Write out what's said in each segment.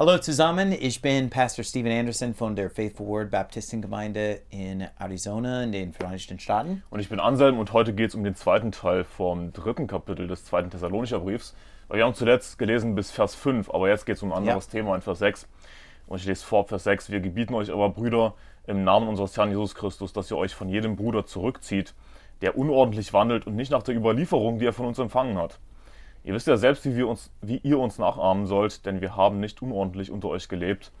Hallo zusammen, ich bin Pastor Steven Anderson von der Faithful Word Baptistengemeinde in Arizona in den Vereinigten Staaten. Und ich bin Anselm und heute geht es um den zweiten Teil vom dritten Kapitel des zweiten Thessalonicher Briefs. Wir haben zuletzt gelesen bis Vers 5, aber jetzt geht es um ein anderes Ja. Thema in Vers 6. Und ich lese vor, Vers 6. Wir gebieten euch aber, Brüder, im Namen unseres Herrn Jesus Christus, dass ihr euch von jedem Bruder zurückzieht, der unordentlich wandelt und nicht nach der Überlieferung, die er von uns empfangen hat. Ihr wisst ja selbst, wie, wir uns, wie ihr uns nachahmen sollt, denn wir haben nicht unordentlich unter euch gelebt.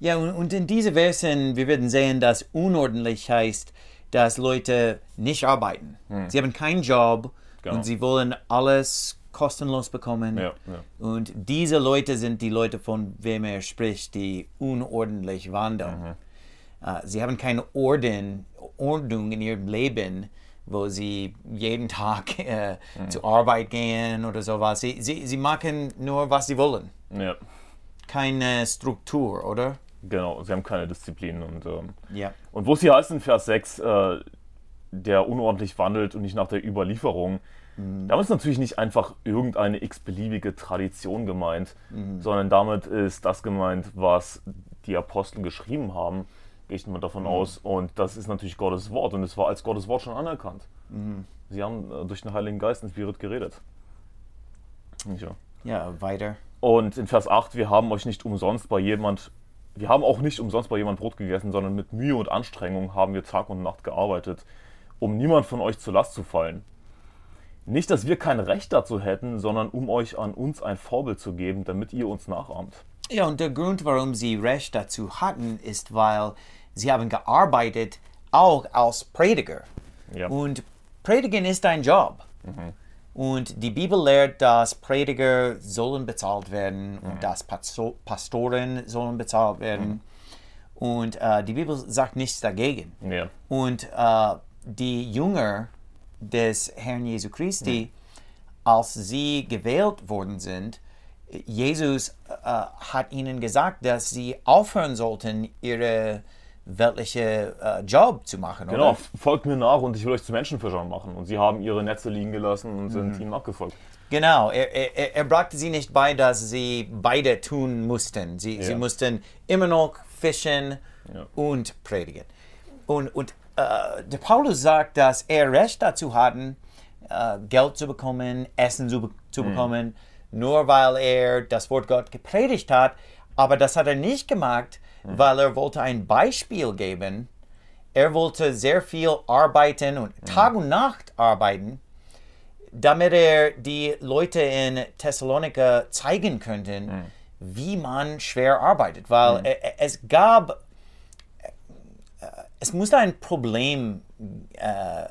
Ja, und, in diesen Versen, wir werden sehen, dass unordentlich heißt, dass Leute nicht arbeiten. Sie haben keinen Job Genau. und sie wollen alles kostenlos bekommen. Ja, ja. Und diese Leute sind die Leute, von wem er spricht, die unordentlich wandern. Äh, sie haben keine Orden, Ordnung in ihrem Leben, wo sie jeden Tag äh, zur Arbeit gehen oder sowas. Sie, sie, sie machen nur, was sie wollen. Ja, Keine Struktur, oder? genau. Sie haben keine Disziplin. Und, ähm, Ja. und wo es hier heißt in Vers 6, äh, der unordentlich wandelt und nicht nach der Überlieferung, damit ist natürlich nicht einfach irgendeine x-beliebige Tradition gemeint, sondern damit ist das gemeint, was die Apostel geschrieben haben, gehe ich mal davon aus. Und das ist natürlich Gottes Wort und es war als Gottes Wort schon anerkannt. Sie haben äh, durch den Heiligen Geist inspiriert geredet. Ja. Ja, weiter. Und in Vers 8, wir haben euch nicht umsonst bei jemand, wir haben auch nicht umsonst bei jemand Brot gegessen, sondern mit Mühe und Anstrengung haben wir Tag und Nacht gearbeitet, um niemand von euch zur Last zu fallen. Nicht, dass wir kein Recht dazu hätten, sondern um euch an uns ein Vorbild zu geben, damit ihr uns nachahmt. Ja, und der Grund, warum sie Recht dazu hatten, ist, weil sie haben gearbeitet, auch als Prediger. Ja. Und Predigen ist ein Job. Und die Bibel lehrt, dass Prediger sollen bezahlt werden und dass Pasto Pastoren sollen bezahlt werden. Und äh, die Bibel sagt nichts dagegen. Ja. Und äh, die Jünger des Herrn Jesu Christi, als sie gewählt worden sind, Jesus äh, hat ihnen gesagt, dass sie aufhören sollten, ihre weltliche äh, Job zu machen. Genau, Oder? folgt mir nach und ich will euch zu Menschenfischern machen. Und sie haben ihre Netze liegen gelassen und sind ihm nachgefolgt. Genau, er, er, er brachte sie nicht bei, dass sie beide tun mussten. Sie, sie Ja. mussten immer noch fischen Ja. und predigen. Und, und äh, der Paulus sagt, dass er Recht dazu hatten, äh, Geld zu bekommen, Essen zu, be zu bekommen, nur weil er das Wort Gott gepredigt hat. Aber das hat er nicht gemacht, weil er wollte ein Beispiel geben. Er wollte sehr viel arbeiten und Tag und Nacht arbeiten damit er die Leute in Thessalonika zeigen könnte, wie man schwer arbeitet. Weil äh, äh, es gab, äh, es musste ein Problem äh,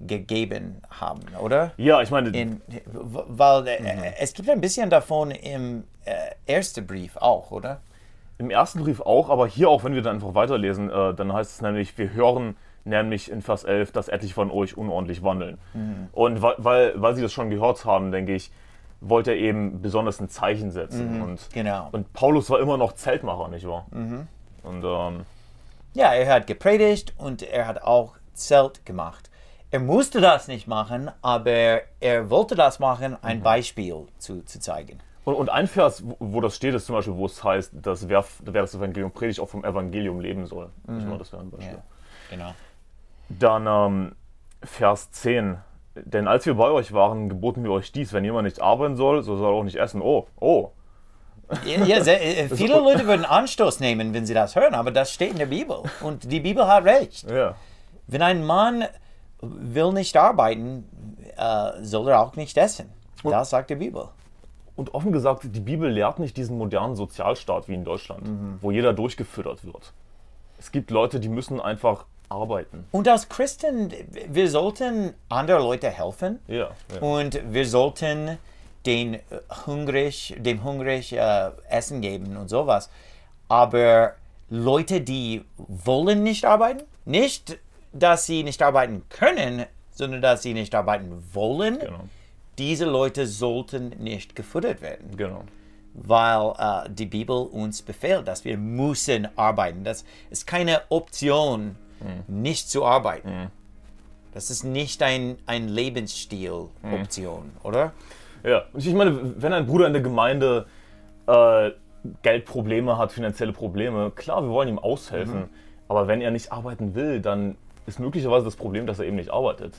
gegeben haben, oder? Ja, ich meine, In, weil äh, es gibt ein bisschen davon im äh, ersten Brief auch, oder? Im ersten Brief auch, aber hier auch, wenn wir dann einfach weiterlesen, äh, dann heißt es nämlich, wir hören nämlich in Vers 11, dass etliche von euch unordentlich wandeln. Und weil, weil, weil sie das schon gehört haben, denke ich, wollte er eben besonders ein Zeichen setzen. Und, Genau. und Paulus war immer noch Zeltmacher, nicht wahr? Und ähm, Ja, er hat gepredigt und er hat auch Zelt gemacht. Er musste das nicht machen, aber er wollte das machen, ein Beispiel zu, zu zeigen. Und, und ein Vers, wo, das steht, ist zum Beispiel, wo es heißt, dass wer, wer das Evangelium predigt, auch vom Evangelium leben soll. Ich meine, das wäre ein Beispiel. Genau. Dann ähm, Vers 10. Denn als wir bei euch waren, geboten wir euch dies, wenn jemand nicht arbeiten soll, so soll er auch nicht essen. Oh, oh. Ja, ja, sehr, äh, viele Leute würden Anstoß nehmen, wenn sie das hören, aber das steht in der Bibel. Und die Bibel hat recht. Ja. Wenn ein Mann will nicht arbeiten, äh, soll er auch nicht essen. Das sagt die Bibel. Und offen gesagt, die Bibel lehrt nicht diesen modernen Sozialstaat wie in Deutschland, wo jeder durchgefüttert wird. Es gibt Leute, die müssen einfach arbeiten. Und als Christen, wir sollten anderen Leuten helfen. Ja. ja. Und wir sollten den hungrig, dem hungrig äh, Essen geben und sowas. Aber Leute, die wollen nicht arbeiten, nicht, dass sie nicht arbeiten können, sondern dass sie nicht arbeiten wollen, Genau. diese Leute sollten nicht gefüttert werden Genau. weil äh, die Bibel uns befehlt, dass wir müssen arbeiten. Das ist keine Option, nicht zu arbeiten. Das ist nicht ein, ein Lebensstil-Option, oder? Ja, und ich meine, wenn ein Bruder in der Gemeinde äh, Geldprobleme hat, finanzielle Probleme. Klar, wir wollen ihm aushelfen. Mhm. Aber wenn er nicht arbeiten will, dann ist möglicherweise das Problem, dass er eben nicht arbeitet.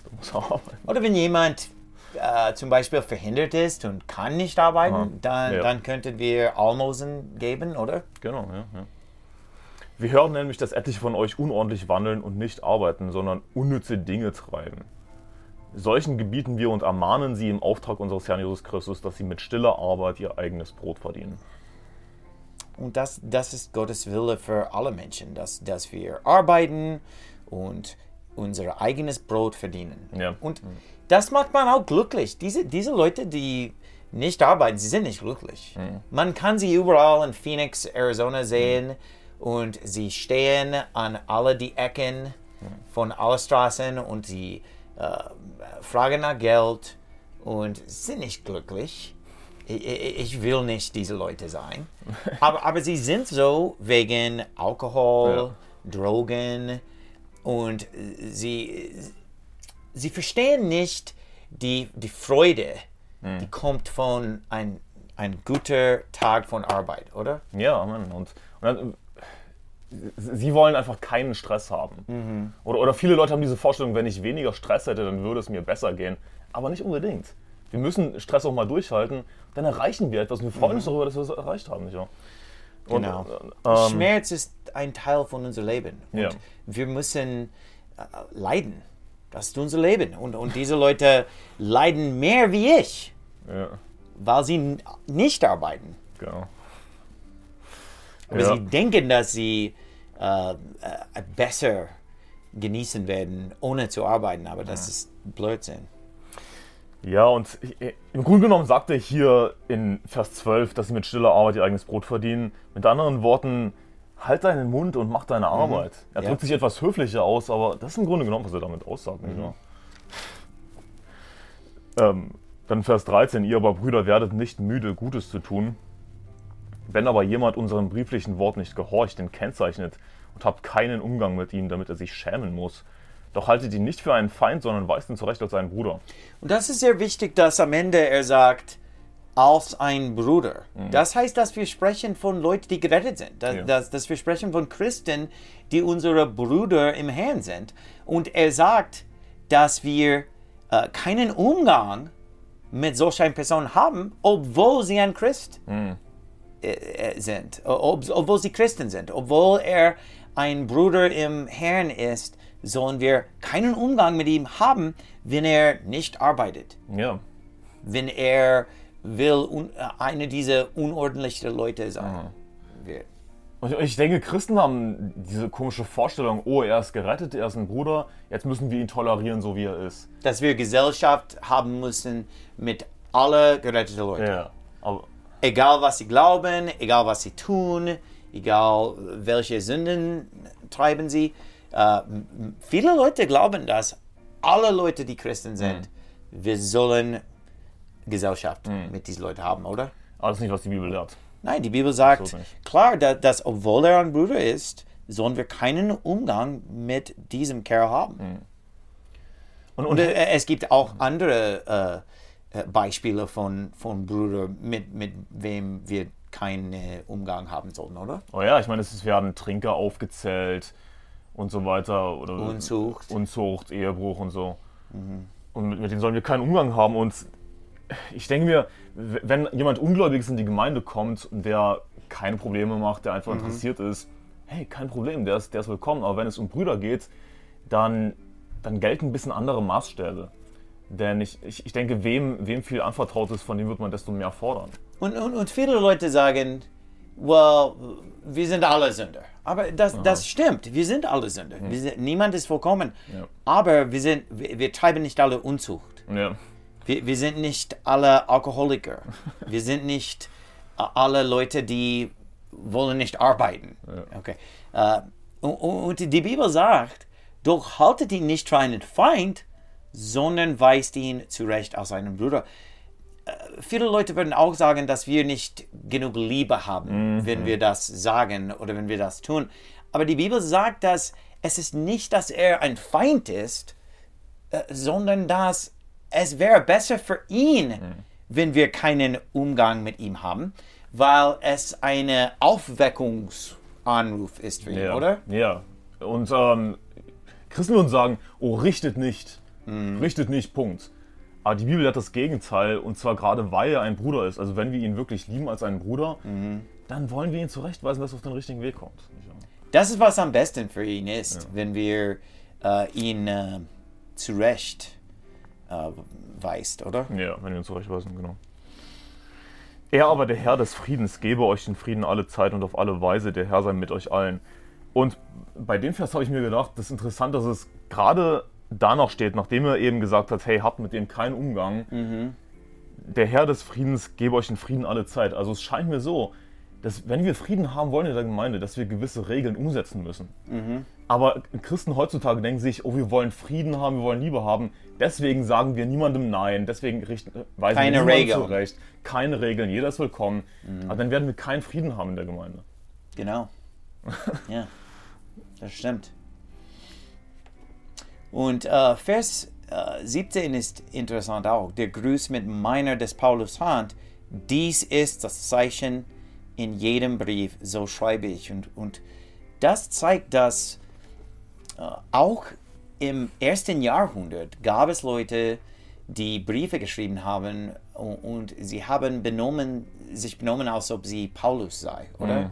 Oder wenn jemand äh, zum Beispiel verhindert ist und kann nicht arbeiten, Aha. dann, ja. dann könnten wir Almosen geben, oder? Genau, ja, ja. Wir hören nämlich, dass etliche von euch unordentlich wandeln und nicht arbeiten, sondern unnütze Dinge treiben. Solchen gebieten wir und ermahnen sie im Auftrag unseres Herrn Jesus Christus, dass sie mit stiller Arbeit ihr eigenes Brot verdienen. Und das, das ist Gottes Wille für alle Menschen, dass, dass wir arbeiten und unser eigenes Brot verdienen. Ja. Und das macht man auch glücklich. Diese, diese Leute, die nicht arbeiten, sie sind nicht glücklich. Mhm. Man kann sie überall in Phoenix, Arizona sehen mhm. und sie stehen an alle die Ecken mhm. von allen Straßen und sie äh, fragen nach Geld und sind nicht glücklich. Ich, ich, will nicht diese Leute sein. Aber, aber sie sind so wegen Alkohol, ja. Drogen und sie, sie verstehen nicht die, die Freude, mhm. die kommt von ein, ein guter Tag von Arbeit, oder? Ja, Mann. Und, und sie wollen einfach keinen Stress haben. Mhm. Oder, oder viele Leute haben diese Vorstellung, wenn ich weniger Stress hätte, dann würde es mir besser gehen. Aber nicht unbedingt. Wir müssen Stress auch mal durchhalten, dann erreichen wir etwas und wir freuen mhm. uns darüber, dass wir es erreicht haben. Nicht wahr? Genau. Ähm, Schmerz ist ein Teil von unserem Leben. Und ja. wir müssen äh, leiden. Das ist unser Leben. Und, und diese Leute leiden mehr wie ich, ja. weil sie nicht arbeiten. Genau. Aber ja. sie denken, dass sie äh, äh, besser genießen werden, ohne zu arbeiten. Aber das ja. ist Blödsinn. Ja, und im Grunde genommen sagt er hier in Vers 12, dass sie mit stiller Arbeit ihr eigenes Brot verdienen. Mit anderen Worten, halt deinen Mund und mach deine mhm. Arbeit. Er drückt sich etwas höflicher aus, aber das ist im Grunde genommen, was er damit aussagt. Mhm. Ähm, dann Vers 13, ihr aber Brüder werdet nicht müde, Gutes zu tun. Wenn aber jemand unserem brieflichen Wort nicht gehorcht, den kennzeichnet und habt keinen Umgang mit ihm, damit er sich schämen muss. Doch haltet ihn nicht für einen Feind, sondern weist ihn zurecht als einen Bruder. Und das ist sehr wichtig, dass am Ende er sagt, als ein Bruder. Mhm. Das heißt, dass wir sprechen von Leuten, die gerettet sind. Dass, ja. dass, dass wir sprechen von Christen, die unsere Brüder im Herrn sind. Und er sagt, dass wir äh, keinen Umgang mit solch einer Person haben, obwohl sie ein Christ mhm. äh, äh sind, ob, obwohl sie Christen sind, obwohl er ein Bruder im Herrn ist, sollen wir keinen Umgang mit ihm haben, wenn er nicht arbeitet. Ja. Wenn er will un, äh, eine dieser unordentlichen Leute sein wird. Ich denke, Christen haben diese komische Vorstellung, oh, er ist gerettet, er ist ein Bruder, jetzt müssen wir ihn tolerieren, so wie er ist. Dass wir Gesellschaft haben müssen mit allen geretteten Leuten. Ja, egal was sie glauben, egal was sie tun, egal welche Sünden treiben sie. Uh, viele Leute glauben, dass alle Leute, die Christen sind, mhm. wir sollen Gesellschaft mhm. mit diesen Leuten haben, oder? Aber das ist nicht, was die Bibel lehrt. Nein, die Bibel sagt klar, dass, dass, obwohl er ein Bruder ist, sollen wir keinen Umgang mit diesem Kerl haben. Mhm. Und, und, äh, es gibt auch andere äh, äh, Beispiele von, von Brüdern, mit, mit wem wir keinen Umgang haben sollen, oder? Oh ja, ich meine, es werden Trinker aufgezählt und so weiter. Oder Unzucht. Unzucht, Ehebruch und so. Mhm. Und mit, mit denen sollen wir keinen Umgang haben. Und ich denke mir, wenn jemand Ungläubiges in die Gemeinde kommt der keine Probleme macht, der einfach mhm. interessiert ist, hey, kein Problem, der ist, der ist willkommen. Aber wenn es um Brüder geht, dann, dann gelten ein bisschen andere Maßstäbe. Denn ich, ich, ich denke, wem, wem viel anvertraut ist, von dem wird man desto mehr fordern. Und, und, und viele Leute sagen, well, wir sind alle Sünder. Aber das, das stimmt, wir sind alle Sünder. Mhm. Sind, niemand ist vollkommen. Ja. Aber wir, sind, wir, wir treiben nicht alle Unzucht. Ja. Wir, wir sind nicht alle Alkoholiker. wir sind nicht alle Leute, die wollen nicht arbeiten. Ja. Okay. Uh, und, und, die Bibel sagt, doch haltet ihn nicht für einen Feind, sondern weist ihn zurecht als einen Bruder. Viele Leute würden auch sagen, dass wir nicht genug Liebe haben, mhm. wenn wir das sagen oder wenn wir das tun. Aber die Bibel sagt, dass es ist nicht, dass er ein Feind ist, uh, sondern dass es wäre besser für ihn, mhm. wenn wir keinen Umgang mit ihm haben. weil es eine Aufweckungsanruf ist für ihn, Ja. oder? Ja. Und ähm, Christen würden sagen, oh, richtet nicht. Richtet nicht, Punkt. Aber die Bibel hat das Gegenteil, und zwar gerade weil er ein Bruder ist. Also wenn wir ihn wirklich lieben als einen Bruder, dann wollen wir ihn zurechtweisen, dass er auf den richtigen Weg kommt. Das ist, was am besten für ihn ist, wenn wir äh, ihn äh, zurecht äh, oder? Ja, wenn wir ihn zurechtweisen, genau. Er aber, der Herr des Friedens, gebe euch den Frieden alle Zeit und auf alle Weise, der Herr sei mit euch allen. Und bei dem Vers habe ich mir gedacht, das ist interessant, dass es gerade danach steht, nachdem er eben gesagt hat, hey, habt mit dem keinen Umgang. Der Herr des Friedens gebe euch den Frieden alle Zeit. Also es scheint mir so, dass wenn wir Frieden haben wollen in der Gemeinde, dass wir gewisse Regeln umsetzen müssen. Aber Christen heutzutage denken sich, oh, wir wollen Frieden haben, wir wollen Liebe haben. Deswegen sagen wir niemandem Nein. Deswegen richten, weisen Keine wir Regeln. zurecht. Keine Regeln, jeder ist willkommen. Aber dann werden wir keinen Frieden haben in der Gemeinde. Genau. ja, das stimmt. Und äh, Vers äh, 17 ist interessant auch. Der Gruß mit meiner des Paulus Hand. Dies ist das Zeichen in jedem Brief, so schreibe ich. Und, und das zeigt, dass äh, auch im ersten Jahrhundert gab es Leute, die Briefe geschrieben haben und, und sie haben benommen, sich benommen, als ob sie Paulus sei, oder?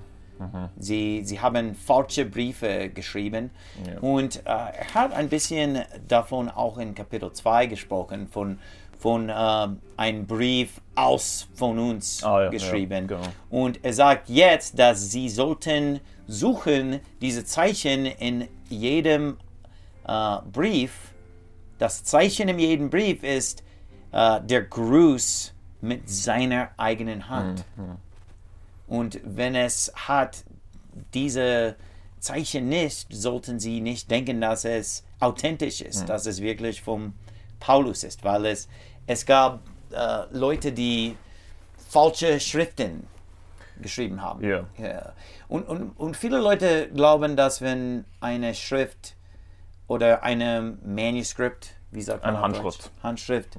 Sie, sie haben falsche Briefe geschrieben. Ja. Und äh, er hat ein bisschen davon auch in Kapitel 2 gesprochen, von, von ähm, einem Brief aus von uns Ah, ja, geschrieben. ja, genau. Und er sagt jetzt, dass sie sollten suchen, diese Zeichen in jedem äh, Brief. Das Zeichen in jedem Brief ist äh, der Gruß mit seiner eigenen Hand. Und wenn es hat diese Zeichen nicht, sollten Sie nicht denken, dass es authentisch ist, dass es wirklich vom Paulus ist, weil es, es gab äh, Leute, die falsche Schriften geschrieben haben. Ja. Ja. Und, und, und viele Leute glauben, dass wenn eine Schrift oder eine Manuskript, wie sagt man Eine Handschrift. Deutsch? Handschrift,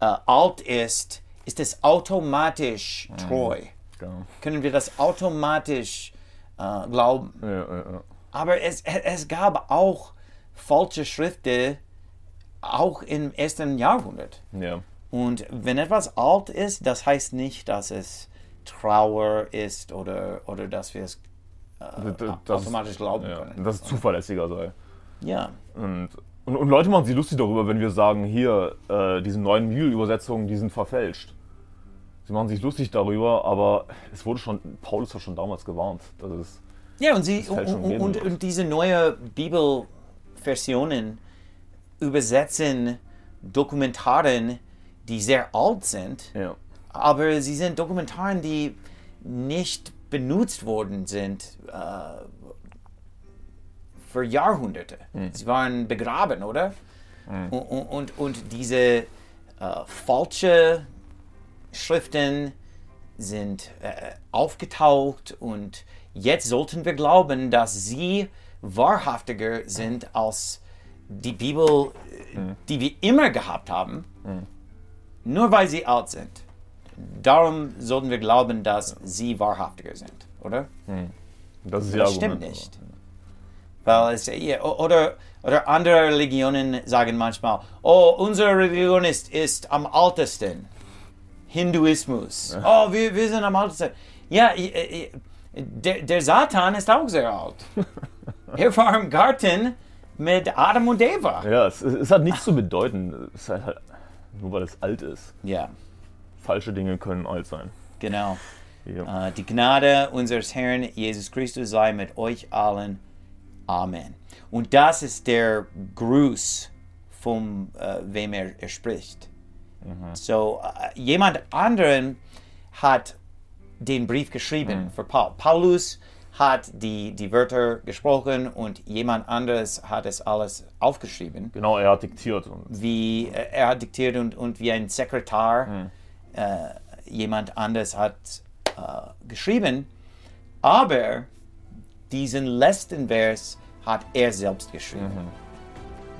äh, alt ist, ist es automatisch treu. Genau. Können wir das automatisch äh, glauben. Ja, ja, ja. Aber es, es gab auch falsche Schriften, auch im ersten Jahrhundert. ja. Und wenn etwas alt ist, das heißt nicht, dass es Trauer ist oder, oder dass wir es Das- das- automatisch glauben ja, können. Dass es zuverlässiger sei. Ja, Und, und, und Leute machen sich lustig darüber, wenn wir sagen, hier, äh, diese neuen Bibelübersetzungen, die sind verfälscht. Sie machen sich lustig darüber, aber es wurde schon, Paulus hat schon damals gewarnt. Das ist, ja und, sie, und, und, und, diese neue Bibelversionen übersetzen Dokumentaren, die sehr alt sind, ja. aber sie sind Dokumentaren, die nicht benutzt worden sind äh, für Jahrhunderte. Sie waren begraben, oder? Und, und, und diese äh, falsche Schriften sind äh, aufgetaucht und jetzt sollten wir glauben, dass sie wahrhaftiger sind als die Bibel, äh, die wir immer gehabt haben, nur weil sie alt sind. Darum sollten wir glauben, dass sie wahrhaftiger sind, oder? Das ist Das stimmt nicht. Weil es, oder, oder andere Religionen sagen manchmal, oh, unsere Religion ist, ist am ältesten. Hinduismus. Oh, wir, wir sind am ältesten. Ja, der, der Satan ist auch sehr alt. er war im Garten mit Adam und Eva. Ja, es, es hat nichts zu bedeuten. Es ist halt, nur weil es alt ist. Ja, Falsche Dinge können alt sein. genau. Ja. Äh, die Gnade unseres Herrn Jesus Christus sei mit euch allen. Amen. Und das ist der Gruß, vom äh, wem er, er spricht. So, äh, jemand anderen hat den Brief geschrieben für Paul. Paulus hat die, die Wörter gesprochen und jemand anderes hat es alles aufgeschrieben Genau, er hat diktiert. Und, wie äh, er hat diktiert und, und wie ein Sekretär äh, jemand anders hat äh, geschrieben. Aber diesen letzten Vers hat er selbst geschrieben,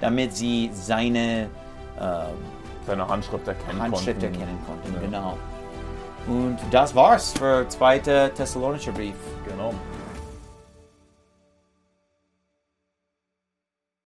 damit sie seine äh, seine Handschrift erkennen konnte. Handschrift konnten. erkennen konnte, ja. genau. Und das war's für zweite Thessalonischer Brief. Genau.